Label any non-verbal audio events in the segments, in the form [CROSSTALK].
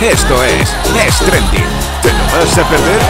Esto es Es Trending. ¿Te lo vas a perder?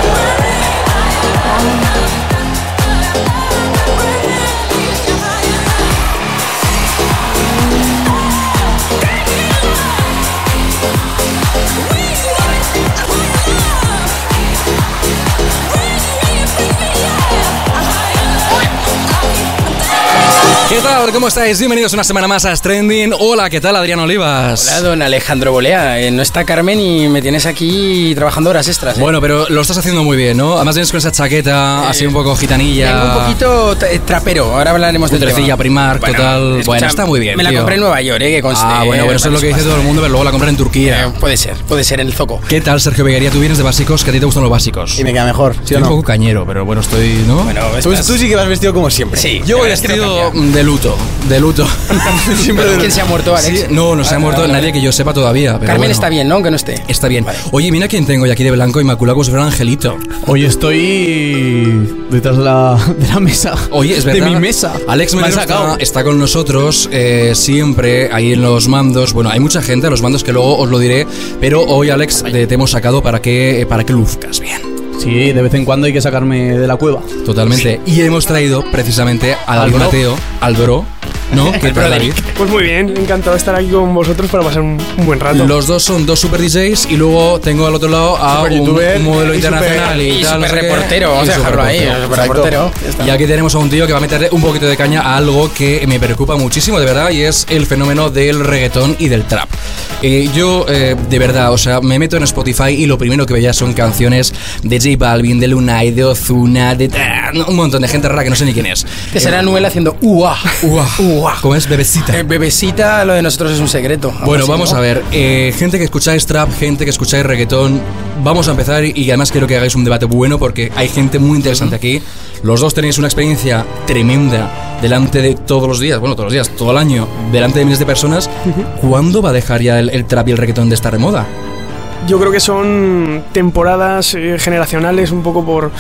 ¿Qué tal? ¿Cómo estáis? Bienvenidos una semana más a Stranding. Hola, ¿qué tal, Adrián Olivas? Hola, don Alejandro Bolea. Eh, no está Carmen y me tienes aquí trabajando horas extras. ¿eh? Bueno, pero lo estás haciendo muy bien, ¿no? Además vienes con esa chaqueta, así un poco gitanilla. Vengo un poquito eh, trapero. Ahora hablaremos de Putrecilla, Primark, total. Bueno, está muy bien, Me la tío. compré en Nueva York, ¿eh? Que conste, Ah, bueno, pero eso es lo que dice todo el mundo, pero luego la compran en Eh, Turquía. puede ser, puede ser en el zoco. ¿Qué tal, Sergio Beguería? Tú vienes de básicos, que a ti te gustan los básicos. Y me queda mejor, ¿sí Estoy o un no? poco cañero, pero bueno, estoy, ¿no? Bueno, Tú, estás- tú sí que vas vestido como siempre. Sí. Yo voy no vestido de luto, de luto. [LAUGHS] Siempre de ¿Quién se ha muerto, Alex? Sí, no, no se ha Ah, muerto nadie que yo sepa todavía. pero Carmen bueno. está bien, ¿no? Aunque no esté. Está bien. Vale. Oye, mira quién tengo yo aquí de blanco inmaculado como si fuera un angelito. Hoy estoy detrás de la, de la mesa. Oye, es verdad. De mi mesa. Alex Me han Melero sacado. está, está con nosotros eh, siempre ahí en los mandos. Bueno, hay mucha gente a los mandos que luego os lo diré, pero hoy Alex te, te hemos sacado para que eh, para que luzcas bien. Sí, de vez en cuando hay que sacarme de la cueva. Totalmente. Y hemos traído precisamente a Al David. Mateo, al bro, ¿no? [LAUGHS] ¿Qué tal, David? Pues muy bien, encantado de estar aquí con vosotros para pasar un, un buen rato. Los dos son dos super DJs y luego tengo al otro lado a Super un, youtuber un modelo y internacional y, Y tal. super qué. reportero, vamos Y a dejarlo ahí. Super reportero. Y aquí tenemos a un tío que va a meterle un poquito de caña a algo que me preocupa muchísimo, de verdad, y es el fenómeno del reggaetón y del trap. Eh, yo, eh, de verdad, o sea, me meto en Spotify y lo primero que veía son canciones de J Balvin, de Lunay, de Ozuna, de un montón de gente rara que no sé ni quién es. Que será Noel haciendo uah. Uah, Uah. ¿Cómo es? Bebecita. Eh, bebecita, lo de nosotros es un secreto. Bueno, vamos ¿no? a ver. eh, gente que escucháis trap, gente que escucháis reggaetón. Vamos a empezar y además quiero que hagáis un debate bueno porque hay gente muy interesante aquí. Los dos tenéis una experiencia tremenda delante de todos los días, bueno, todos los días, todo el año, delante de miles de personas. ¿Cuándo va a dejar ya el, el trap y el reggaetón de estar de moda? Yo creo que son temporadas eh, generacionales, un poco por,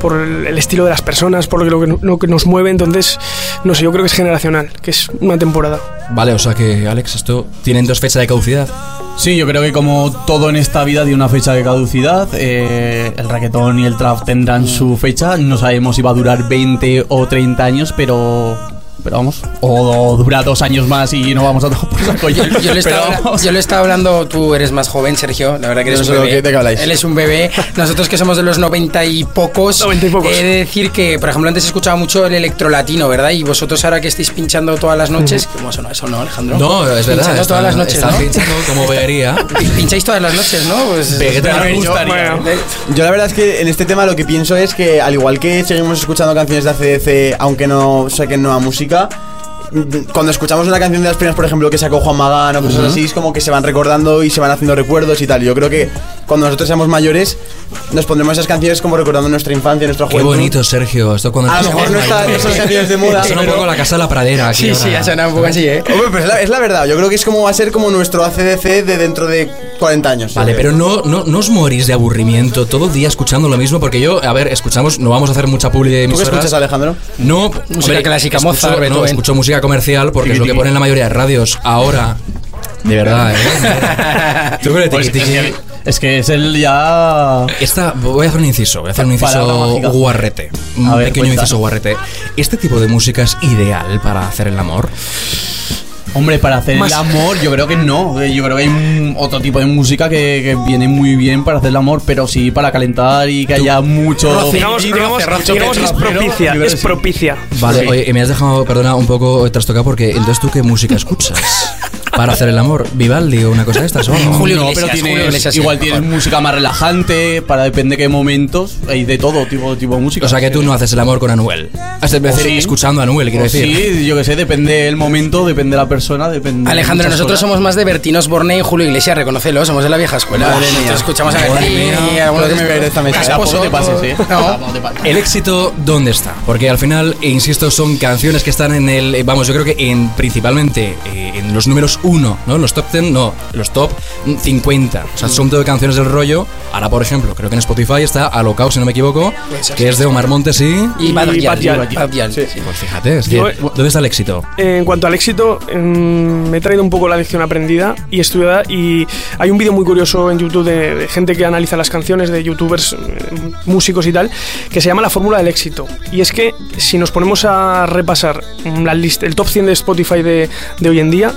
por el, estilo de las personas, por lo que, lo que- lo que nos mueve. Entonces, no sé, yo creo que es generacional, que es una temporada. Vale, o sea que, Alex, esto tienen dos fechas de caducidad. Sí, yo creo que como todo en esta vida tiene una fecha de caducidad, eh, el reggaetón y el trap tendrán su fecha. No sabemos si va a durar 20 o 30 años, pero. Pero vamos. O, dura dos años más y no vamos a tomar por saco. [LAUGHS] Yo, yo le [LAUGHS] estaba, yo le estaba hablando, tú eres más joven, Sergio, la verdad que eres No un bebé. Él es un bebé, nosotros que somos de los noventa y pocos. 90 y pocos. He de decir que, por ejemplo, antes escuchaba mucho el electrolatino, ¿verdad? Y vosotros ahora que estáis pinchando todas las noches, ¿cómo suena eso, no, Alejandro? No, es verdad. Pinchando todas las noches, ¿no? pinchando como veguería. Pi- [LAUGHS] Pincháis todas las noches, ¿no? Pues, yo- bueno, Yo la verdad es que en este tema lo que pienso es que al igual que seguimos escuchando canciones de ACDC, aunque no saquen nueva música, cuando escuchamos una canción de las primeras, por ejemplo, que sacó Juan Magán o cosas así, es como que se van recordando y se van haciendo recuerdos y tal. Yo creo que cuando nosotros seamos mayores, nos pondremos esas canciones como recordando nuestra infancia, nuestra Qué juventud. bonito, Sergio. Esto cuando A lo mejor no, está, no son canciones de moda. Suena un poco la casa de la pradera aquí Sí, sí, ahora. ha sonado un poco así, ¿eh? Hombre, pues es la, es la verdad. Yo creo que es como va a ser como nuestro ACDC de dentro de 40 años. Vale, pero no, no, no os morís de aburrimiento todo el día escuchando lo mismo, porque yo, a ver, escuchamos, no vamos a hacer mucha publi de ¿Tú qué escuchas, Alejandro? No, Música clásica, escucho, Mozart, no, escucho música comercial porque es lo que ponen la mayoría de radios. Ahora, de verdad, ¿eh? [LAUGHS] Tú con el Pues tiqui, es, que, es el ya. Esta, voy a hacer un inciso, voy a hacer un inciso guarrete. Un A ver, pequeño cuenta. inciso guarrete. ¿Este tipo de música es ideal para hacer el amor? Hombre, para hacer el amor, yo creo que no. Eh, Yo creo que hay un- otro tipo de música que, que viene muy bien para hacer el amor, pero sí para calentar y que haya mucho. digamos digamos, digamos que es propicia, es sí. propicia. Vale, Sí. oye, me has dejado, perdona, un poco trastocado porque entonces tú qué música escuchas? Para hacer el amor. Vivaldi o una cosa de estas. ¿o? Julio no, Iglesias, pero Julio tienes, Iglesias, sí, igual mejor. tienes música más relajante, para depende de qué momentos, hay de todo tipo, tipo de música. O sea que tú no haces el amor con Anuel. Es decir, O sí. escuchando a Anuel, quiero O decir. Sí, yo que sé, depende del momento, depende de la persona, depende. de Alejandro, muchas nosotros cosas. somos más de Bertinos Borne y Julio Iglesias, reconocelo, somos de la vieja escuela. Madre mía. Escuchamos a mía. y algunos de esta mesa. Casposo, te pases, eh. No. Tampoco te pases. El éxito, ¿dónde está? Porque al final, e insisto, son canciones que están en el. eh, Vamos, yo creo que en principalmente eh, en los números uno, ¿no? Los top 10, no, los top 50. O sea, son todo canciones del rollo. Ahora, por ejemplo, creo que en Spotify está Alocao, si no me equivoco, que es de Omar Montes y. Y Y Bad sí. Pues fíjate, es Yo- decir, ¿dónde está el éxito? En cuanto al éxito, em, me he traído un poco la lección aprendida y estudiada y hay un vídeo muy curioso en YouTube de, de gente que analiza las canciones de youtubers, eh, músicos y tal, que se llama la fórmula del éxito. Y es que si nos ponemos a repasar mm, la lista, el top 100 de Spotify de, de hoy en día,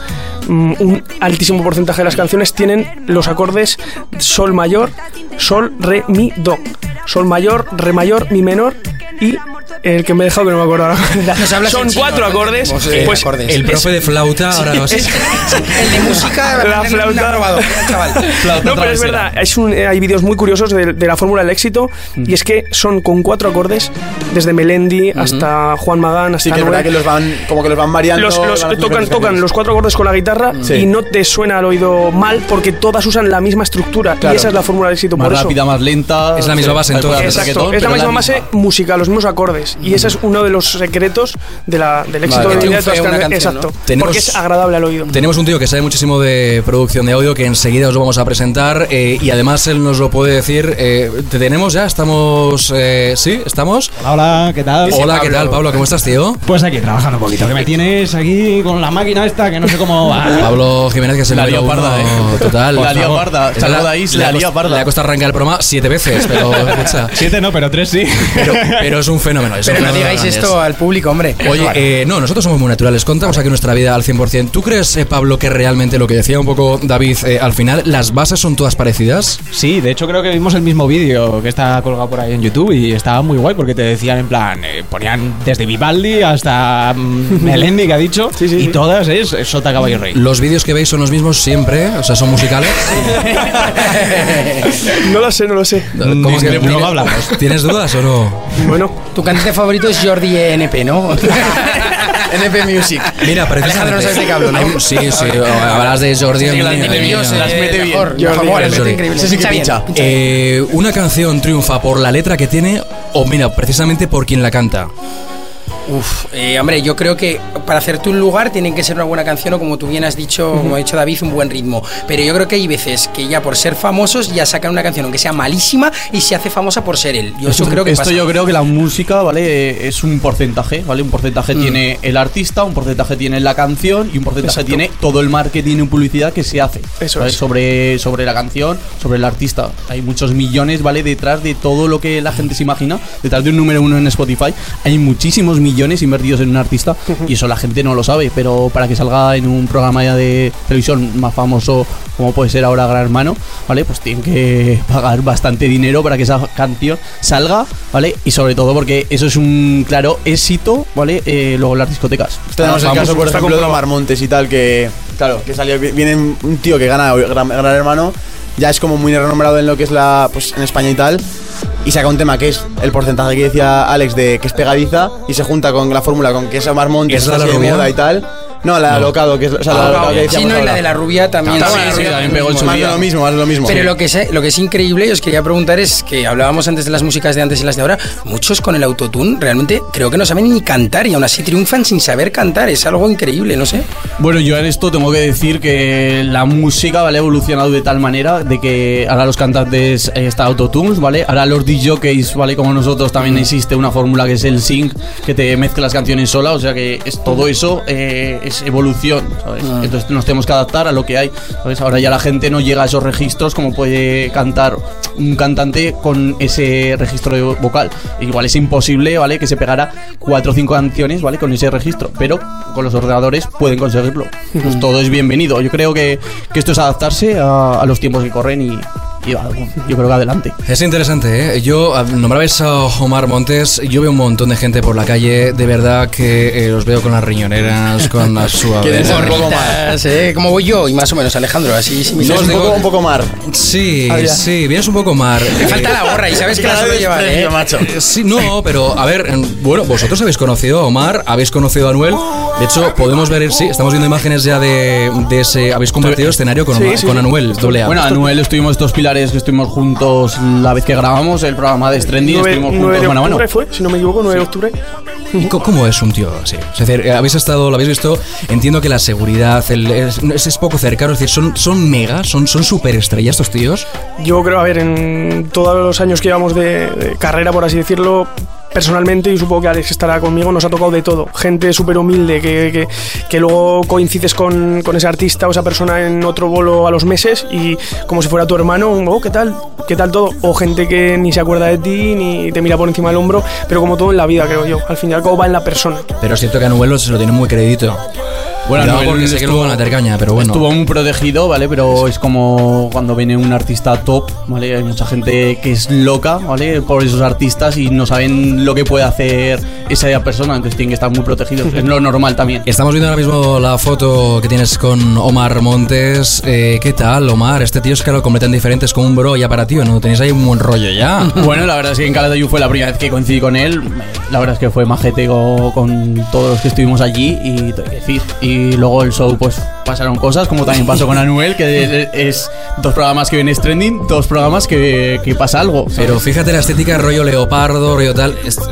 mm, un altísimo porcentaje de las canciones tienen los acordes sol mayor, sol, re, mi, do. Sol mayor, re mayor, mi menor y el que me he dejado que no me acuerdo ahora. [LAUGHS] Nos hablas Son cuatro. Pues, eh, pues acordes. El profe de flauta ahora no sé. [LAUGHS] El de música, La flauta. robado, chaval. [LAUGHS] No, pero es verdad, es un- eh, hay vídeos muy curiosos de, de la fórmula del éxito y es que son con cuatro acordes, desde Melendi hasta Juan Magán, hasta Sí, que es verdad que los van, como que los van variando. Los- los- van haciendo tocan, los cuatro acordes con la guitarra Sí. y no te suena al oído mal porque todas usan la misma estructura Claro. y esa es la fórmula del éxito. Más por eso. rápida, más lenta. Es la misma base en todas Exacto, es la misma base música, los mismos acordes. Y ese es uno de los secretos de la, del éxito Vale. de, de todas las canciones. canción, Exacto, Tenemos- porque es agradable al oído. Tenemos un tío que sabe muchísimo de producción de audio que enseguida os lo vamos a presentar eh, y además él nos lo puede decir. eh, ¿Te tenemos ya? ¿Estamos? eh, ¿Sí? ¿Estamos? Hola, hola, ¿qué tal? Hola, ¿qué tal, Pablo? ¿Cómo estás, tío? Pues aquí trabajando un poquito, que me tienes aquí con la máquina esta que no sé cómo va. [LAUGHS] Pablo Jiménez, que se La le lía parda, eh. Total. La lía parda. Es de ahí, le ha la cost- parda. Le ha costado arrancar el programa siete veces, pero [LAUGHS] escucha, Siete no, pero tres sí. pero, pero es un fenómeno. Es un Pero no digáis esto al público, hombre. Oye, eh, no, nosotros somos muy naturales, contamos aquí nuestra vida al 100%. ¿Tú crees, eh, Pablo, que realmente lo que decía un poco David eh, al final, las bases son todas parecidas? Sí, de hecho creo que vimos el mismo vídeo que está colgado por ahí en YouTube y estaba muy guay porque te decían en plan, eh, ponían desde Vivaldi hasta mm, Melendi que ha dicho [LAUGHS] Sí, sí, y sí. todas es Sota Caballo Rey. ¿Los vídeos que veis son los mismos siempre? O sea, son musicales. [LAUGHS] No lo sé, no lo sé. ¿Cómo que- luego ¿tienes- hablamos. ¿Tienes dudas o no? Bueno, Tu cantante favorito es Jordi NP, ¿no? [LAUGHS] NP Music. Mira, Alejandro, no sabes de qué hablo, ¿no? Sí, sí, hablas de Jordi. Sí, que las mete bien, las mete bien. mejor, Jordi, mejor, las Jordi. mete increíble. Eh, una canción triunfa por la letra que tiene o mira, precisamente por quien la canta. Uf, eh, hombre, yo creo que para hacerte un lugar tiene que ser una buena canción o como tú bien has dicho, como ha dicho David, un buen ritmo. Pero yo creo que hay veces que ya por ser famosos ya sacan una canción aunque sea malísima y se hace famosa por ser él. Yo eso creo que Esto pasa. yo creo que la música, ¿vale? Es un porcentaje, ¿vale? Un porcentaje Mm. tiene el artista, un porcentaje tiene la canción y un porcentaje Exacto. tiene todo el marketing y publicidad que se hace. Eso es. Sobre, sobre la canción, sobre el artista. Hay muchos millones, ¿vale? Detrás de todo lo que la gente se imagina. Detrás de un número uno en Spotify hay muchísimos millones invertidos en un artista y eso la gente no lo sabe. Pero para que salga en un programa ya de televisión más famoso como puede ser ahora Gran Hermano, ¿vale? Pues tienen que [LAUGHS] pagar bastante dinero para que esa canción salga, ¿vale? Y sobre todo porque eso es un claro éxito, ¿vale? Eh, luego en las discotecas. Tenemos el caso, por ejemplo, de. Omar Montes y tal, que, claro, que salió, viene un tío que gana Gran, Gran Hermano, ya es como muy renombrado en lo que es la, pues en España y tal, y saca un tema que es el porcentaje que decía Alex de que es pegadiza, y se junta con la fórmula con que es Omar Montes, ¿Es la de la rubia? moda y tal. No, la de alocado, que es o sea, la de alocado que Sí, no, y la de la rubia también. Está sí, sí, sí, también pegó en su Más día. lo mismo, más de lo mismo. Pero lo que, es, lo que es increíble, y os quería preguntar es que hablábamos antes de las músicas de antes y las de ahora, muchos con el autotune realmente creo que no saben ni cantar y aún así triunfan sin saber cantar. Es algo increíble, no sé. Bueno, yo en esto tengo que decir que la música, ¿vale? Ha evolucionado de tal manera de que ahora los cantantes eh, está autotunes, ¿vale? Ahora los DJs, ¿vale? Como nosotros también existe una fórmula que es el sync, que te mezcla las canciones sola, o sea que es todo eso eh, es evolución, ¿sabes? Entonces nos tenemos que adaptar a lo que hay, ¿sabes? Ahora ya la gente no llega a esos registros como puede cantar un cantante con ese registro de vocal. Igual es imposible, ¿vale? Que se pegara cuatro o cinco canciones, ¿vale? Con ese registro, pero con los ordenadores pueden conseguirlo. Pues todo es bienvenido. Yo creo que, que esto es adaptarse a, a los tiempos que corren y, y ah, yo creo que adelante. Es interesante, ¿eh? Yo, ah, nombrabais a Omar Montes, yo veo un montón de gente por la calle, de verdad que eh, los veo con las riñoneras, con las suaves. poco más. Gorritas, ¿eh? Como voy yo, y más o menos, Alejandro, así No, similar. un poco, un poco mar. Sí, Ah, sí, vienes un poco mar. Me falta la gorra y sabes que la suelo llevar, ¿eh? macho. Eh, Sí, no, pero a ver, en- bueno, vosotros habéis conocido a Omar, habéis conocido a Anuel. De hecho, podemos ver, sí, estamos viendo imágenes ya de, de ese. Habéis compartido escenario con, Omar- sí, con sí. Anuel, doble A. Bueno, Anuel estuvimos estos pilares que estuvimos juntos la vez que grabamos el programa de Stranding, 9, estuvimos 9 juntos de mano a mano. octubre fue, si no me equivoco, 9 de octubre. ¿Y co- ¿Cómo es un tío así? Es decir, eh, habéis estado, lo habéis visto. Entiendo que la seguridad el- es, es- es poco cercano. Es decir, son, son mega, son, son superestrellas estos tíos. Yo creo, a ver, en todos los años que llevamos de, de carrera, por así decirlo, personalmente, y supongo que Alex estará conmigo, nos ha tocado de todo. Gente súper humilde, que, que, que luego coincides con, con ese artista o esa persona en otro bolo a los meses y como si fuera tu hermano, oh, ¿qué tal? ¿Qué tal todo? O gente que ni se acuerda de ti, ni te mira por encima del hombro, pero como todo en la vida, creo yo. Al fin y cabo va en la persona. Pero es cierto que Anuel lo- se lo tiene muy crédito. Bueno, Anuel porque sé que luego van a meter caña, pero bueno. Estuvo muy protegido, ¿vale? Pero es como cuando viene un artista top, ¿vale? Hay mucha gente que es loca, ¿vale? Por esos artistas y no saben lo que puede hacer esa persona, entonces tienen que estar muy protegidos. Es lo normal también. Estamos viendo ahora mismo la foto que tienes con Omar Montes. Eh, ¿Qué tal, Omar? Este tío es que lo completan diferentes con un bro ya para ti, ¿o ¿no? Tenéis ahí un buen rollo ya. [LAUGHS] Bueno, la verdad es que en Calatayud fue la primera vez que coincidí con él. La verdad es que fue majete co- con todos los que estuvimos allí y decir. Y luego el show, pues pasaron cosas, como también pasó con Anuel, que es dos programas que vienes trending, dos programas que, que pasa algo. ¿sabes? Pero fíjate la estética, rollo leopardo, rollo tal. ¿Esto,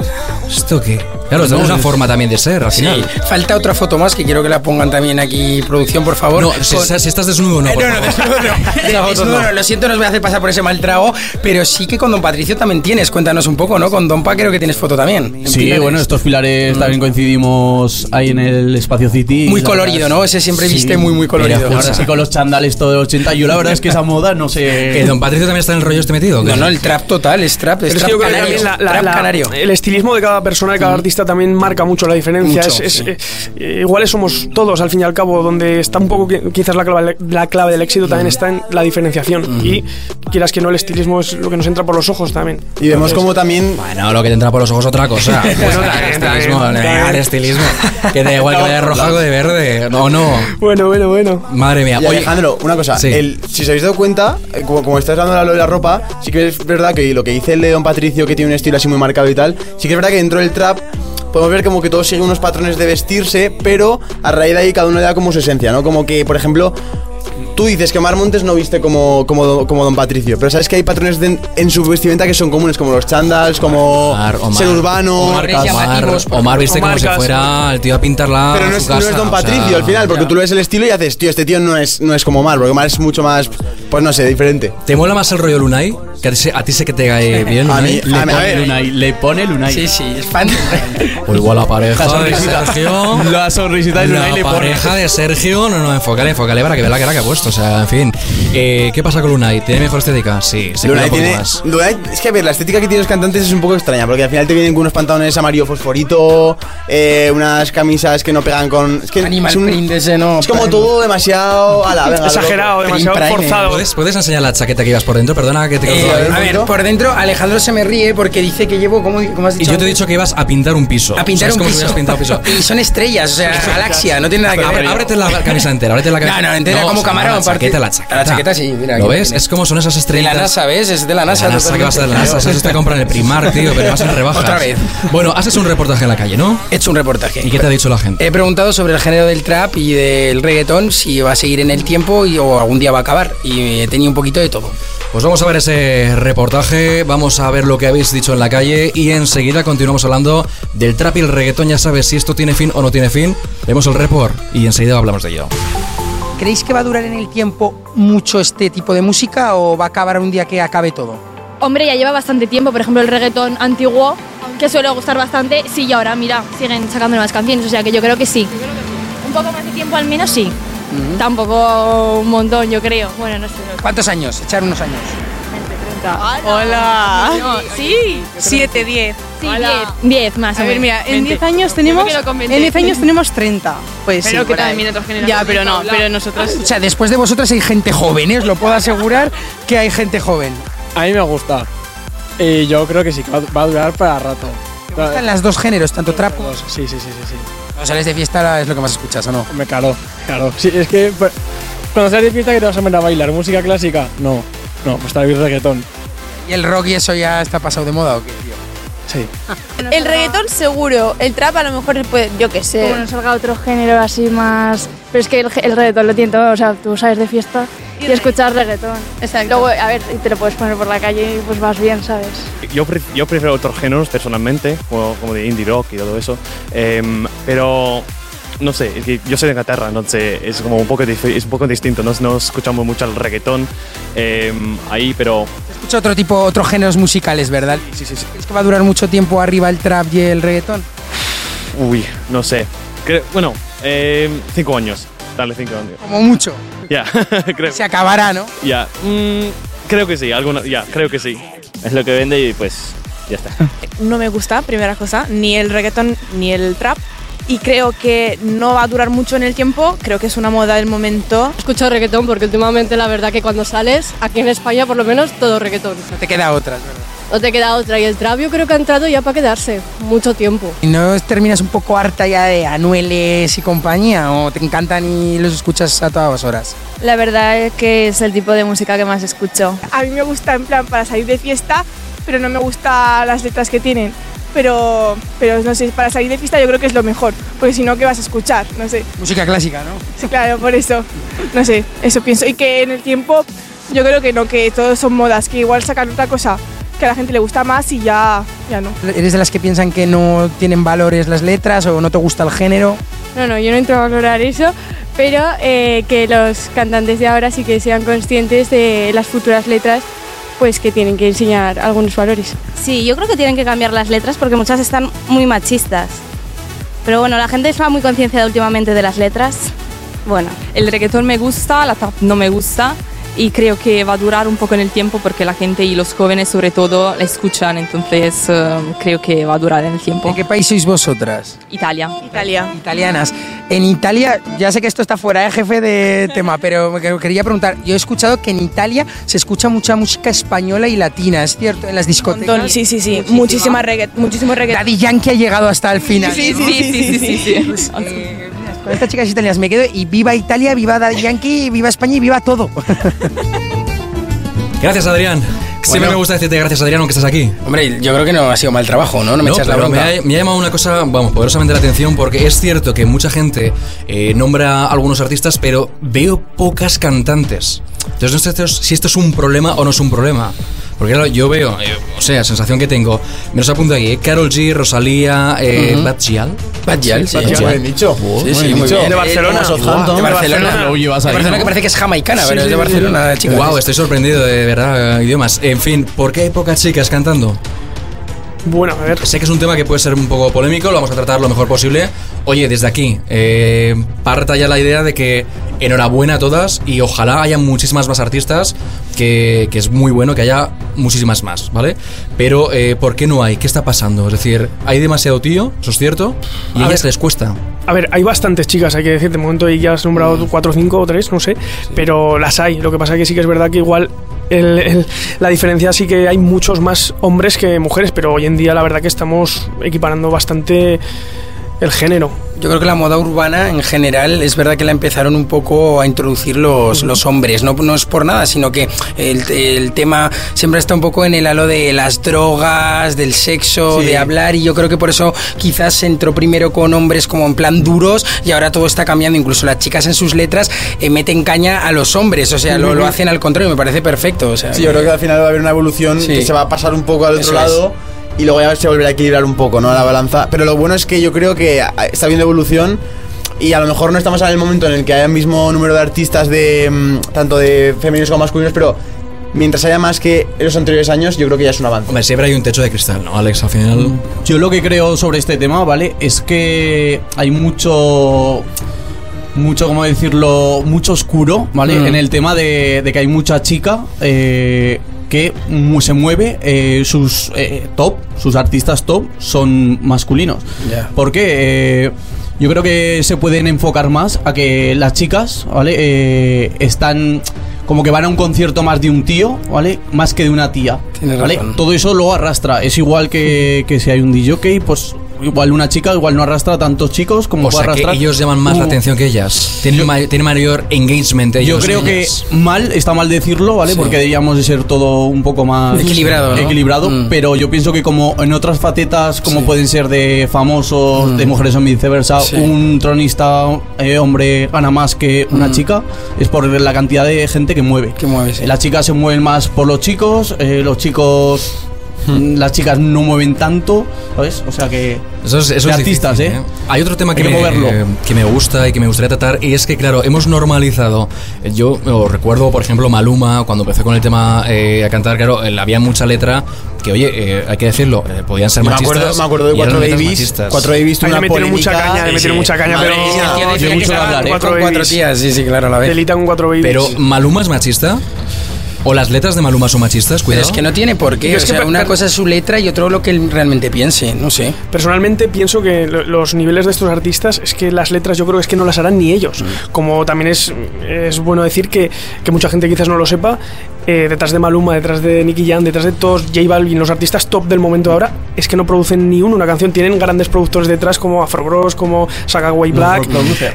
¿esto qué? Claro, No, es una es- forma también de ser, al Sí, final. falta otra foto más que quiero que la pongan también aquí, producción, por favor. No, si, Con- si estás desnudo, no. Eh, por no, no, desnudo no. [LAUGHS] De- desnudo no. no, Lo siento, no os voy a hacer pasar por ese mal trago, pero sí que con Don Patricio también tienes. Cuéntanos un poco, ¿no? Con Don Pa creo que tienes foto también. Sí, Pilares. bueno, estos pilares también coincidimos ahí en el Espacio City. Muy colorido, verdad ¿no? es- Ese siempre Sí, viste muy, muy colorido. pero Ahora sí con los chandales todo del 80. Yo la verdad es que esa moda no sé. ¿Que Don Patricio también está en el rollo este metido? No, no, el trap total, es trap, es trap que yo creo que canario. también la- la- trap la- canario. el estilismo de cada persona, de cada artista también marca mucho la diferencia. Mucho, es, es- sí. eh, eh, iguales somos todos, al fin y al cabo, donde está un poco, qui- quizás la clave, la clave del éxito también está en la diferenciación. Y quieras que no, el estilismo es lo que nos entra por los ojos también. Y vemos como también Bueno, lo que te entra por los ojos otra cosa. [LAUGHS] Bueno, el estilismo, el estilismo. Que da igual que vaya rojo o de verde. No, no. Bueno, bueno, bueno. Madre mía. Oye, Alejandro, una cosa, Sí. el- si os habéis dado cuenta, eh, como, como estás hablando de lo de la ropa, sí que es verdad que lo que dice el de Don Patricio, que tiene un estilo así muy marcado y tal, sí que es verdad que dentro del trap podemos ver como que todos siguen unos patrones de vestirse, pero a raíz de ahí cada uno le da como su esencia, ¿no? Como que, por ejemplo, tú dices que Omar Montes no viste como, como, Don- como Don Patricio, pero sabes que hay patrones de- en su vestimenta que son comunes, como los chandals, como Omar, Omar. ser urbano. Omar, Omar, viste como si fuera el tío a pintarla. Pero no a es, su no es casa, Don o sea, Patricio al final, porque tú le ves el estilo y haces, tío, este tío no es, no es como Omar, porque Omar es mucho más, pues no sé, diferente. ¿Te mola más el rollo Lunay? Que a ti, se- a ti sé que te cae [LAUGHS] bien, A Lunay. mí- Le a ver, pone Lunay, le pone Lunay. Sí, sí, es fan. O igual la pareja La de sonrisita. Sergio. La sonrisita de Lunay La le pone. pareja de Sergio, no, no, enfócale, enfócale para que vea la cara que puesto. O sea, en fin. Eh, ¿Qué pasa con Lunay? ¿Tiene mejor estética? Sí, se Lunay tiene, más. Lunay- es que a ver, la estética que tienen los cantantes es un poco extraña, porque al final te vienen con unos pantalones amarillo fosforito, eh, unas camisas que no pegan con. Es que Animal es, un- print ese, no. es como todo demasiado. ala, venga, Exagerado, loco. demasiado Prime, forzado. ¿Puedes, ¿Puedes enseñar la chaqueta que ibas por dentro? Perdona que te Eh, corto ahí. a ver, por dentro Alejandro se me ríe porque dice que llevo, ¿cómo, cómo has Y dicho? yo te he dicho que ibas a pintar un piso. a pintar O sea, es un como piso. pintado piso. Y son estrellas, o sea, [LAUGHS] galaxia, no tiene nada que Abre- ver. ábrete la camisa entera, ábrete la camisa. No, no, entera como o sea, camarón, La chaqueta, la chaqueta. La chaqueta sí, mira, ¿Lo ves? tiene. Es como son esas De estrellas. la NASA, ¿ves? Es de la NASA. La NASA, ¿qué vas a hacer de la [LAUGHS] NASA? Eso te compra en el Primark, tío, pero vas en rebajas. Otra vez. Bueno, haces un reportaje en la calle, ¿no? He hecho un reportaje. ¿Y qué te ha dicho la gente? He preguntado sobre el género del trap y del reggaetón, si va a seguir en el tiempo y, o algún día va a acabar. Y he tenido un poquito de todo. Pues vamos a ver ese reportaje, vamos a ver lo que habéis dicho en la calle y enseguida continuamos hablando del trap y el reggaetón. Ya sabes si esto tiene fin o no tiene fin. Vemos el report y enseguida hablamos de ello. ¿Creéis que va a durar en el tiempo mucho este tipo de música o va a acabar un día que acabe todo? Hombre, ya lleva bastante tiempo, por ejemplo, el reggaetón antiguo, que suele gustar bastante, sí, y ahora, mira, siguen sacando nuevas canciones, o sea que yo creo que sí. Un poco más de tiempo al menos sí. Tampoco un montón, yo creo. Bueno, no sé. ¿Cuántos años? Echar unos años. 90. Hola. No, sí. 7, 10. Sí, 10. 10 más o A ver, menos. mira, en 20. 10 años tenemos me quedo con 20. en 10 años tenemos 30. Pues Pero sí, que también otras Ya, generaciones pero no, pero nosotros O sea, después de vosotros hay gente joven, ¿eh? os lo puedo asegurar que hay gente joven. A mí me gusta. Y yo creo que sí, que va a durar para rato. ¿Te gustan las dos géneros, tanto trap como... Sí, sí, sí, sí. sí. Cuando sales de fiesta es lo que más escuchas, ¿o no? Me claro, claro. Sí, es que pues, cuando sales de fiesta que te vas a poner a bailar música clásica, no. No, pues tal vez reggaetón. ¿Y el rock y eso ya está pasado de moda o qué, tío? Sí. [LAUGHS] El reggaetón seguro, el trap a lo mejor puede, yo qué sé. Como nos salga otro género así más. Pero es que el, el reggaetón lo tiene todo. O sea, tú sales de fiesta y, escuchas reggaetón. Exacto. Luego, a ver, y te lo puedes poner por la calle y pues vas bien, ¿sabes? Yo, pref- yo prefiero otros géneros personalmente, como, como de indie rock y todo eso. Em, pero no sé, yo soy de Inglaterra, entonces es como un poco, es un poco distinto. No, no escuchamos mucho el reggaetón em, ahí, pero Escucha otro tipo, otros géneros musicales, ¿verdad? Sí, sí, sí. ¿Crees que va a durar mucho tiempo arriba el trap y el reggaetón? uy, no sé. Cre- bueno, em, cinco años. Dale cinco años. Como mucho. Ya, [LAUGHS] creo. Se acabará, ¿no? Ya, mm, creo que sí, alguna, ya, creo que sí. Es lo que vende y pues ya está. [LAUGHS] no me gusta, primera cosa, ni el reggaetón ni el trap. Y creo que no va a durar mucho en el tiempo, creo que es una moda del momento. Escucho reggaetón porque últimamente la verdad que cuando sales, aquí en España por lo menos, todo reggaetón. No te queda otra, es verdad. No te queda otra. Y el trap yo creo que ha entrado ya para quedarse mucho tiempo. ¿Y no terminas un poco harta ya de Anueles y compañía? ¿O te encantan y los escuchas a todas horas? La verdad es que es el tipo de música que más escucho. A mí me gusta en plan para salir de fiesta, pero no me gusta las letras que tienen. Pero, pero no sé, para salir de fiesta yo creo que es lo mejor, porque si no, ¿qué vas a escuchar? No sé. Música clásica, ¿no? Sí, claro, por eso. No sé, eso pienso. Y que en el tiempo yo creo que no, que todos son modas, que igual sacan otra cosa que a la gente le gusta más y ya, ya no. ¿Eres de las que piensan que no tienen valores las letras o no te gusta el género? No, no, yo no entro a valorar eso, pero eh, que los cantantes de ahora sí que sean conscientes de las futuras letras, pues que tienen que enseñar algunos valores. Sí, yo creo que tienen que cambiar las letras porque muchas están muy machistas. Pero bueno, la gente está muy concienciada últimamente de las letras. Bueno, El reggaetón me gusta, la trap no me gusta y creo que va a durar un poco en el tiempo porque la gente y los jóvenes sobre todo la escuchan, entonces eh, creo que va a durar en el tiempo. ¿De qué país sois vosotras? Italia. Italia. Italianas. En Italia, ya sé que esto está fuera de jefe de [LAUGHS] tema, pero me que- quería preguntar, yo he escuchado que en Italia se escucha mucha música española y latina, ¿es cierto? En las discotecas. Montón, sí, sí, sí, muchísima regga- muchísimo reggaetón. Daddy Yankee ha llegado hasta el final. Sí, sí, sí, sí, sí, sí. Pues, [LAUGHS] eh, con estas chicas italianas me quedo y viva Italia, viva Daddy Yankee, viva España y viva todo. [LAUGHS] Gracias, Adrián. Siempre Bueno. me gusta decirte gracias, Adrián, aunque estés aquí. Hombre, yo creo que no ha sido mal trabajo, ¿no? No me No, echas la pero me bronca. ha, me ha llamado una cosa, vamos, poderosamente la atención porque es cierto que mucha gente eh, nombra a algunos artistas, pero veo pocas cantantes. Entonces no sé esto es- si esto es un problema o no es un problema. Porque claro, yo veo, eh, o sea, sensación que tengo, me los apunto aquí, Carol G, Rosalía, eh. Bad Gyal. Bad Gyal, sí. Bad bien dicho. Sí, sí, muy bien. De Barcelona. Eh. De Barcelona. Lo llevas De ahí, Barcelona que parece que es jamaicana, Sí, pero es sí, de sí, Barcelona, la chica. Wow, estoy sorprendido de verdad, eh, idiomas. En fin, ¿por qué hay pocas chicas cantando? Bueno, a ver. Sé que es un tema que puede ser un poco polémico, lo vamos a tratar lo mejor posible. Oye, desde aquí, eh, parta ya la idea de que enhorabuena a todas y ojalá haya muchísimas más artistas, que, que es muy bueno que haya muchísimas más, ¿vale? Pero, eh, ¿por qué no hay? ¿Qué está pasando? Es decir, hay demasiado tío, eso es cierto, y a, A ellas ver. les cuesta. A ver, hay bastantes chicas, hay que decir, de momento ya has nombrado cuatro, cinco o tres, no sé, pero las hay. Lo que pasa es que sí que es verdad que igual el- el- la diferencia sí que hay muchos más hombres que mujeres, pero hoy en día la verdad que estamos equiparando bastante el género. Yo creo que la moda urbana en general es verdad que la empezaron un poco a introducir los, los hombres. No, no es por nada, sino que el, el tema siempre está un poco en el halo de las drogas, del sexo, Sí. de hablar. Y yo creo que por eso quizás se entró primero con hombres como en plan duros y ahora todo está cambiando. Incluso las chicas en sus letras eh, meten caña a los hombres. O sea, lo, lo hacen al contrario. Me parece perfecto. O sea, Sí, yo creo que al final va a haber una evolución Sí. que se va a pasar un poco al otro Eso lado y luego ya se volverá a equilibrar un poco, ¿no? La balanza. Pero lo bueno es que yo creo que está habiendo evolución y a lo mejor no estamos en el momento en el que haya el mismo número de artistas de mm, tanto de femeninos como masculinos, pero mientras haya más que en los anteriores años, yo creo que ya es un avance. Hombre, siempre hay un techo de cristal, ¿no, Alex? Al final... Yo lo que creo sobre este tema, ¿vale? Es que hay mucho. Mucho, ¿cómo decirlo? Mucho oscuro, ¿vale? Mm. En el tema de, de que hay mucha chica. eh, que se mueve, eh, sus eh, top, sus artistas top son masculinos. Porque eh, yo creo que se pueden enfocar más a que las chicas, ¿vale? Eh, están como que van a un concierto más de un tío, ¿vale? Más que de una tía. ¿vale? Todo eso lo arrastra. Es igual que, que si hay un DJ, pues igual una chica igual no arrastra a tantos chicos como O puede sea, que arrastrar. ellos llaman más la atención que ellas. Tienen, ma- tienen mayor engagement Yo ellos. creo que ellas. mal, está mal decirlo, ¿vale? Sí. Porque deberíamos de ser todo un poco más Equilibrado, ¿no? equilibrado, Mm. pero yo pienso que como en otras facetas, como Sí. pueden ser de famosos, de mujeres o viceversa, Sí. un tronista eh, hombre gana más que una Mm. chica, es por la cantidad de gente que mueve. Que mueve. Las chicas se mueven más por los chicos, eh, los chicos... [LAUGHS] Las chicas no mueven tanto, ¿sabes? O sea que. Eso es, eso de es artistas, difícil, ¿eh? Hay otro tema que, Hay que me, moverlo. eh, que me gusta y que me gustaría tratar y es que, claro, hemos normalizado. eh, Yo os recuerdo, por ejemplo, Maluma, cuando empezó con el tema eh, a cantar, claro, eh, había mucha letra que, oye, eh, hay que decirlo, eh, podían ser me machistas. acuerdo, me acuerdo de Cuatro machistas. Cuatro Babies tuvo Ahí le una metieron mucha caña, le metieron mucha caña, pero. yo mucho que hablar, con ¿eh? cuatro, Cuatro cuatro babies. tías, sí, sí, claro, a la vez. Delita con cuatro babies. Pero Maluma es machista. ¿O las letras de Maluma son machistas? Pero Cuidado. es que no tiene por qué. Es o que sea, una cosa es su letra y otro lo que él realmente piense, no sé. Personalmente pienso que lo- los niveles de estos artistas es que las letras yo creo que es que no las harán ni ellos. Como también es, es bueno decir que, que mucha gente quizás no lo sepa, eh, detrás de Maluma, detrás de Nicky Jam, detrás de todos J Balvin, los artistas top del momento ahora, es que no producen ni uno una canción. Tienen grandes productores detrás como Afro Bros, como Sagaway Black,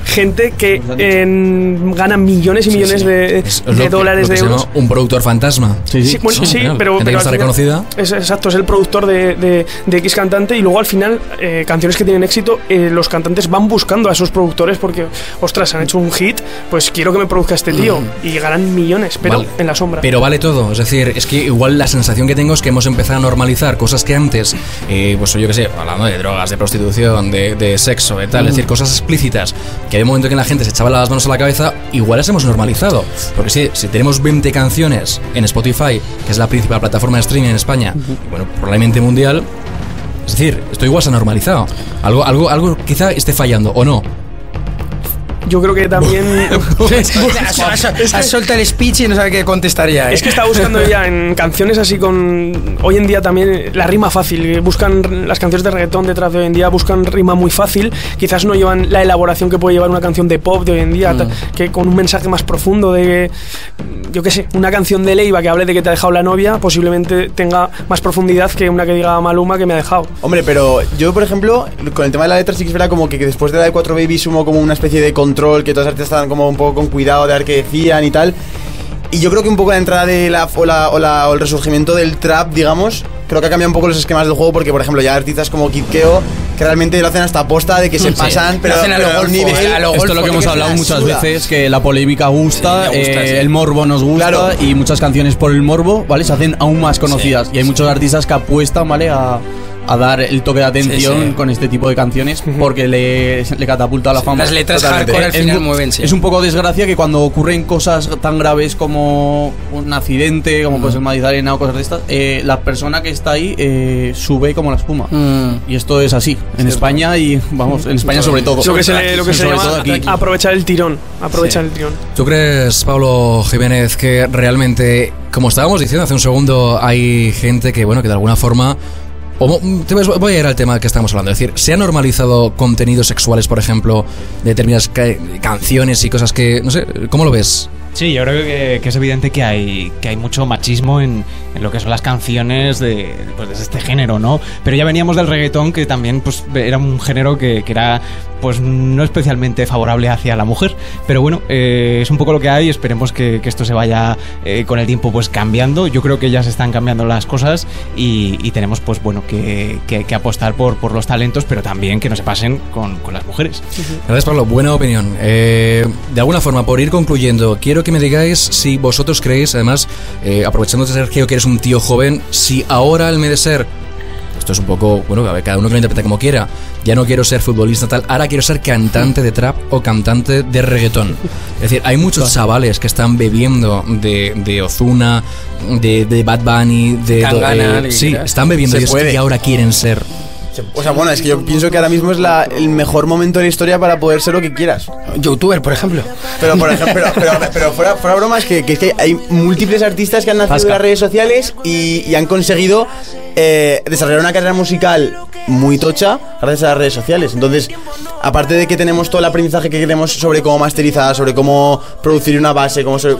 gente que en- gana millones y millones de, Es de lo que- dólares, lo que de se euros. llama un productor fantasma. Sí, Sí, bueno, sí, claro. pero, Gente que pero está reconocida. Es, exacto, es el productor de, de- de X cantante y luego al final eh, canciones que tienen éxito, eh, los cantantes van buscando a esos productores porque, ostras, han hecho un hit, pues quiero que me produzca este tío y ganan millones, pero Vale. en la sombra. Pero vale todo, es decir, es que igual la sensación que tengo es que hemos empezado a normalizar cosas que antes, eh, pues yo qué sé, hablando de drogas, de prostitución, de, de sexo, de tal, es decir, cosas explícitas, que un momento que la gente se echaba las manos a la cabeza, igual las hemos normalizado. Porque sí, si tenemos 20 canciones en Spotify, que es la principal plataforma de streaming en España, y bueno, probablemente mundial, es decir, esto igual se ha normalizado. Algo, algo, algo quizá esté fallando, ¿o no? Yo creo que también... [LAUGHS] [LAUGHS] Soltado el speech y no sabe qué contestaría. ¿eh? Es que está buscando ya en canciones así con. Hoy en día también la rima fácil. Buscan las canciones de reggaetón detrás de hoy en día, buscan rima muy fácil. Quizás no llevan la elaboración que puede llevar una canción de pop de hoy en día, ta- que con un mensaje más profundo de. Yo qué sé, una canción de Leiva que hable de que te ha dejado la novia, posiblemente tenga más profundidad que una que diga Maluma que me ha dejado. Hombre, pero yo, por ejemplo, con el tema de la letra sí que es verdad como que, que después de la de 4 Babies hubo como una especie de control, que todas las artistas estaban como un poco con cuidado de ver qué decían y tal. Y yo creo que un poco la entrada de la o, la, o, la- o el resurgimiento del trap, digamos, creo que ha cambiado un poco los esquemas del juego porque, por ejemplo, ya artistas como Kid Keo, que realmente lo hacen hasta aposta de que se Sí. pasan, pero, hacen a lo pero golfo, nivel- a lo Esto es lo que hemos que hablado muchas suda. veces, que la polémica gusta, Sí, gusta, eh, sí. el morbo nos gusta Claro. y muchas canciones por el morbo, ¿vale? Se hacen aún más conocidas. y hay muchos artistas que apuestan, ¿vale? A, a dar el toque de atención Sí, sí. con este tipo de canciones porque le, le catapulta a la fama. Las letras Totalmente. hardcore al Es final mu- mueven, sí. Es un poco desgracia que cuando ocurren cosas tan graves como un accidente, como puede ser Magdalena o cosas de estas, eh, la persona que está ahí eh, sube como la espuma. Mm. Y esto es así, en España y, vamos, en España sobre todo. Lo que se, le- lo que se Sobre llama todo aquí. aprovechar el tirón. Aprovechar el tirón. ¿Tú crees, Pablo Jiménez, que realmente, como estábamos diciendo hace un segundo, hay gente que, bueno, que de alguna forma... o ves- voy a ir al tema que estamos hablando. Es decir, ¿se han normalizado contenidos sexuales, por ejemplo, de determinadas ca- canciones y cosas que... No sé, ¿cómo lo ves? Sí, yo creo que, que es evidente que hay, que hay mucho machismo en, en lo que son las canciones de, pues, de este género, ¿no? Pero ya veníamos del reggaetón, que también pues, era un género que, que era pues no especialmente favorable hacia la mujer. Pero bueno, eh, es un poco lo que hay. Esperemos que, que esto se vaya eh, con el tiempo pues cambiando. Yo creo que ya se están cambiando las cosas y, y tenemos pues bueno que, que- que apostar por, por los talentos, pero también que no se pasen con, con las mujeres. Gracias, Pablo. Buena opinión. Eh, de alguna forma, por ir concluyendo, quiero que me digáis si vosotros creéis, además, eh, aprovechando de Sergio, que eres un tío joven, si ahora el de ser esto es un poco, bueno, a ver, cada uno que lo interprete como quiera. Ya no quiero ser futbolista tal, ahora quiero ser cantante de trap o cantante de reggaetón. [LAUGHS] Es decir, hay muchos chavales que están bebiendo de, de Ozuna, de, de Bad Bunny, de... Tangana, eh, sí, están bebiendo y, y ahora quieren ser O sea, bueno, es que yo pienso que ahora mismo es la- el mejor momento de la historia para poder ser lo que quieras. Youtuber, por ejemplo. Pero, por ejemplo, pero, pero- pero fuera, fuera bromas, que, que es que hay múltiples artistas que han nacido en las redes sociales y, y han conseguido eh, desarrollar una carrera musical muy tocha gracias a las redes sociales. Entonces, aparte de que tenemos todo el aprendizaje que queremos sobre cómo masterizar, sobre cómo producir una base, cómo sobre-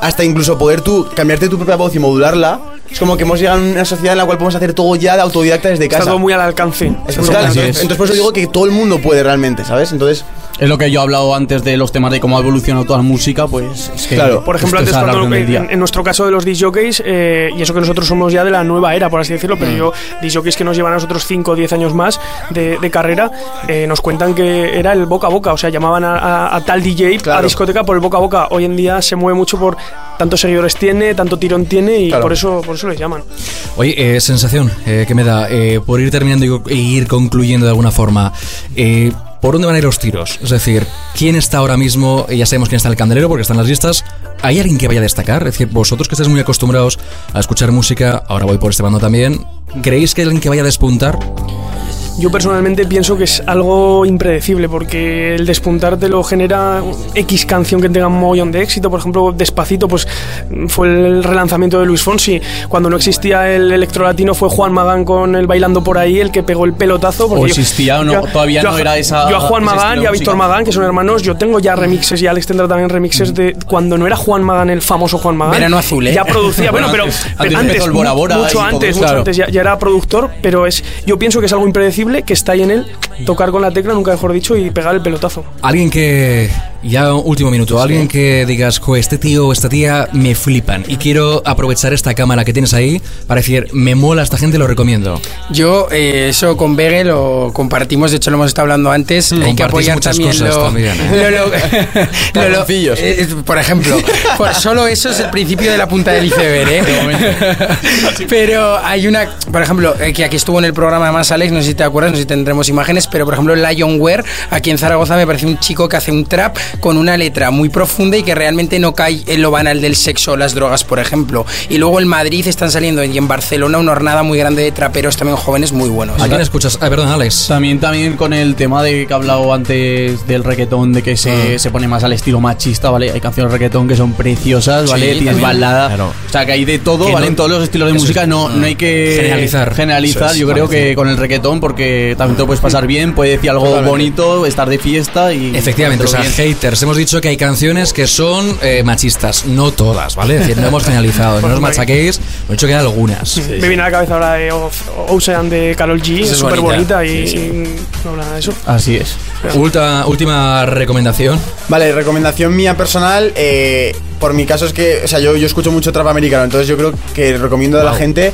hasta incluso poder tú cambiarte tu propia voz y modularla, es como que hemos llegado a una sociedad en la cual podemos hacer todo ya de autodidacta desde Está casa. todo muy al alcance. Es brutal. Entonces, es. entonces por eso digo que todo el mundo puede realmente, ¿sabes? Entonces, Es lo que yo he hablado antes de los temas de cómo ha evolucionado toda la música, pues es que Claro. Por ejemplo, antes cuando en, en nuestro caso de los disc jockeys, eh, y eso que nosotros somos ya de la nueva era, por así decirlo, pero yo, disc jockeys que nos llevan a nosotros 5 o 10 años más de, de carrera, eh, nos cuentan que era el boca a boca, o sea, llamaban a, a- a tal DJ a discoteca por el boca a boca. Hoy en día se mueve mucho por tantos seguidores tiene, tanto tirón tiene y Claro. por eso por eso les llaman. Oye, eh, sensación eh, que me da, eh, por ir terminando y, e ir concluyendo de alguna forma, eh, ¿por dónde van a ir los tiros? Es decir, ¿quién está ahora mismo? Ya sabemos quién está en el candelero porque están las listas. ¿Hay alguien que vaya a destacar? Es decir, vosotros que estáis muy acostumbrados a escuchar música, ahora voy por este bando también, ¿creéis que hay alguien que vaya a despuntar? Yo personalmente pienso que es algo impredecible porque el despuntar te lo genera X canción que tenga un mogollón de éxito. Por ejemplo, Despacito, pues fue el relanzamiento de Luis Fonsi. Cuando no existía el electro latino fue Juan Magán con el Bailando por ahí el que pegó el pelotazo. porque O yo- existía o no, yo todavía yo no era esa- Yo a Juan Magán y a Víctor. Magán, que son hermanos, yo tengo ya remixes y Alex tendrá también remixes de cuando no era Juan Magán, el famoso Juan Magán. Verano Azul, ¿eh? Ya producía, bueno, pero Antes- pero antes empezó el Bora Bora mucho antes, mucho Claro. antes ya, ya era productor, pero es yo pienso que es algo impredecible que está ahí en él, tocar con la tecla, nunca mejor dicho, y pegar el pelotazo. Alguien que, ya último minuto, alguien que digas, jo, este tío o esta tía me flipan y quiero aprovechar esta cámara que tienes ahí para decir, me mola esta gente, lo recomiendo. Yo, eh, eso con Bege lo compartimos, de hecho lo hemos estado hablando antes. Hay que apoyar muchas también cosas lo, también, ¿eh? [LAUGHS] lo- lo- [LAUGHS] lo- eh, por ejemplo, por solo eso es el principio de la punta del iceberg, ¿eh? [LAUGHS] pero hay una, por ejemplo, eh, que aquí estuvo en el programa además Alex, no sé si te acuerdas, no sé si tendremos imágenes, pero por ejemplo Lionware, aquí en Zaragoza me parece un chico que hace un trap con una letra muy profunda y que realmente no cae en lo banal del sexo o las drogas, por ejemplo. Y luego en Madrid están saliendo y en Barcelona una hornada muy grande de traperos también jóvenes muy buenos. ¿A quién escuchas? Ah, perdón, Alex. También, también con el tema de que he hablado antes del reggaetón, de que se, se pone más al estilo machista, ¿vale? Hay canciones de reggaetón que son preciosas, ¿vale? Sí, Tienes balada. Claro. O sea, que hay de todo, Que ¿vale? no- en todos los estilos de música es. no, no hay que Generalizar. generalizar. Es, Yo creo que con el reggaetón, porque también te lo puedes pasar [LAUGHS] bien, puedes decir algo Totalmente. bonito, estar de fiesta y. Efectivamente, o sea, bien. Haters. Hemos dicho que hay canciones que son eh, machistas, no todas, ¿vale? Es decir, no hemos generalizado, no os [LAUGHS] machaquéis, hemos dicho que hay algunas. Me viene a la cabeza ahora de Ocean de Carol G, es súper bonita, bonita. y, Sí, sí. y no habla nada de eso. Así es. Última, última recomendación. Vale, recomendación mía personal, eh, por mi caso es que, o sea, yo, yo escucho mucho trap americano, entonces yo creo que recomiendo a la gente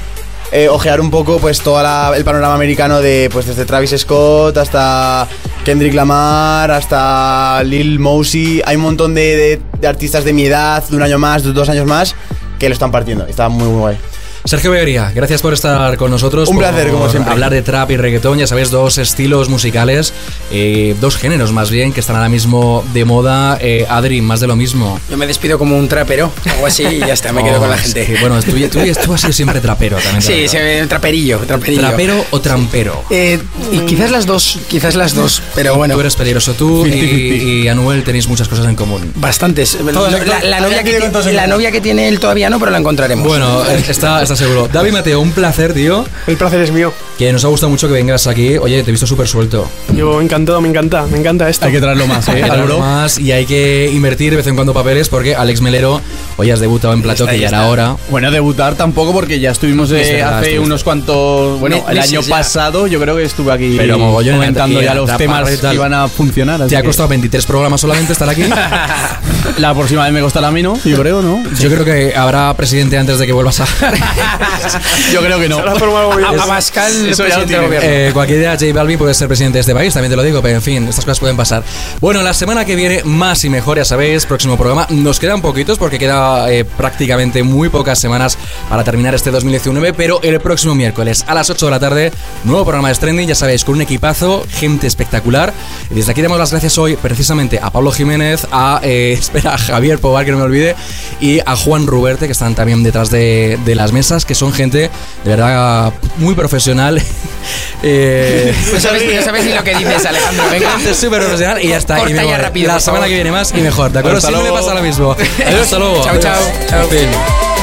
eh, ojear un poco pues todo el panorama americano de pues desde Travis Scott hasta Kendrick Lamar, hasta Lil Mosey, hay un montón de, de- de artistas de mi edad, de un año más, de dos años más, que lo están partiendo, está muy muy guay. Sergio Beguería, gracias por estar con nosotros. Un placer, como siempre. Hablar de trap y reggaetón, ya sabéis, dos estilos musicales, eh, dos géneros más bien, que están ahora mismo de moda. Eh, Adri, más de lo mismo. Yo me despido como un trapero, algo así, y ya está, me quedo Oh, con la es gente. que, bueno, tú, tú, tú has sido siempre trapero también. Sí, ve traperillo, traperillo. ¿Trapero o trampero? Eh, y quizás las dos, quizás las dos, pero bueno. Tú eres peligroso, tú y, 50-50. [LAUGHS] y Anuel tenéis muchas cosas en común. Bastantes. La, la novia que tiene la novia que él todavía no, pero la encontraremos. Bueno, [LAUGHS] está, seguro. David Mateo, un placer, tío. El placer es mío. Que nos ha gustado mucho que vengas aquí. Oye, te he visto súper suelto. Yo encantado, me encanta, me encanta esto. Hay que traerlo más, Hay ¿eh? que Al traerlo más y hay que invertir de vez en cuando papeles porque Alex Melero hoy has debutado en plató, que ya era hora. Bueno, debutar tampoco porque ya estuvimos eh, verdad, hace estuviste. unos cuantos. Bueno, Me- el año ya. pasado yo creo que estuve aquí Pero mogollón, comentando ya los temas que iban a funcionar. así ¿Te ha que costado 23 programas solamente estar aquí? [LAUGHS] La próxima vez me costará menos, yo creo, ¿no? Yo creo que habrá presidente antes de que vuelvas a. [LAUGHS] [LAUGHS] Yo creo que no. A, Pascal, Eso ya lo presidente del tiene. gobierno. Eh, cualquier día J Balvin puede ser presidente de este país, también te lo digo, pero en fin, estas cosas pueden pasar. Bueno, la semana que viene, más y mejor, ya sabéis, próximo programa. Nos quedan poquitos porque queda eh, prácticamente muy pocas semanas para terminar este 2019, pero el próximo miércoles a las 8 de la tarde, nuevo programa de Stranding, ya sabéis, con un equipazo, gente espectacular. Y desde aquí damos las gracias hoy precisamente a Pablo Jiménez, a, eh, [LAUGHS] espera, a Javier Pobar, que no me olvide, y a Juan Ruberte, que están también detrás de, de las mesas. Masas que son gente de verdad muy profesional. [LAUGHS] eh, [LAUGHS] No sabes, no sabes ni lo que dices, Alejandro. [LAUGHS] Venga. gente súper profesional y ya está. Corta y ya rápido, La semana que viene más y mejor, ¿de acuerdo? Hasta Siempre pasa lo mismo. Adiós, hasta luego. Chao, chao, chao.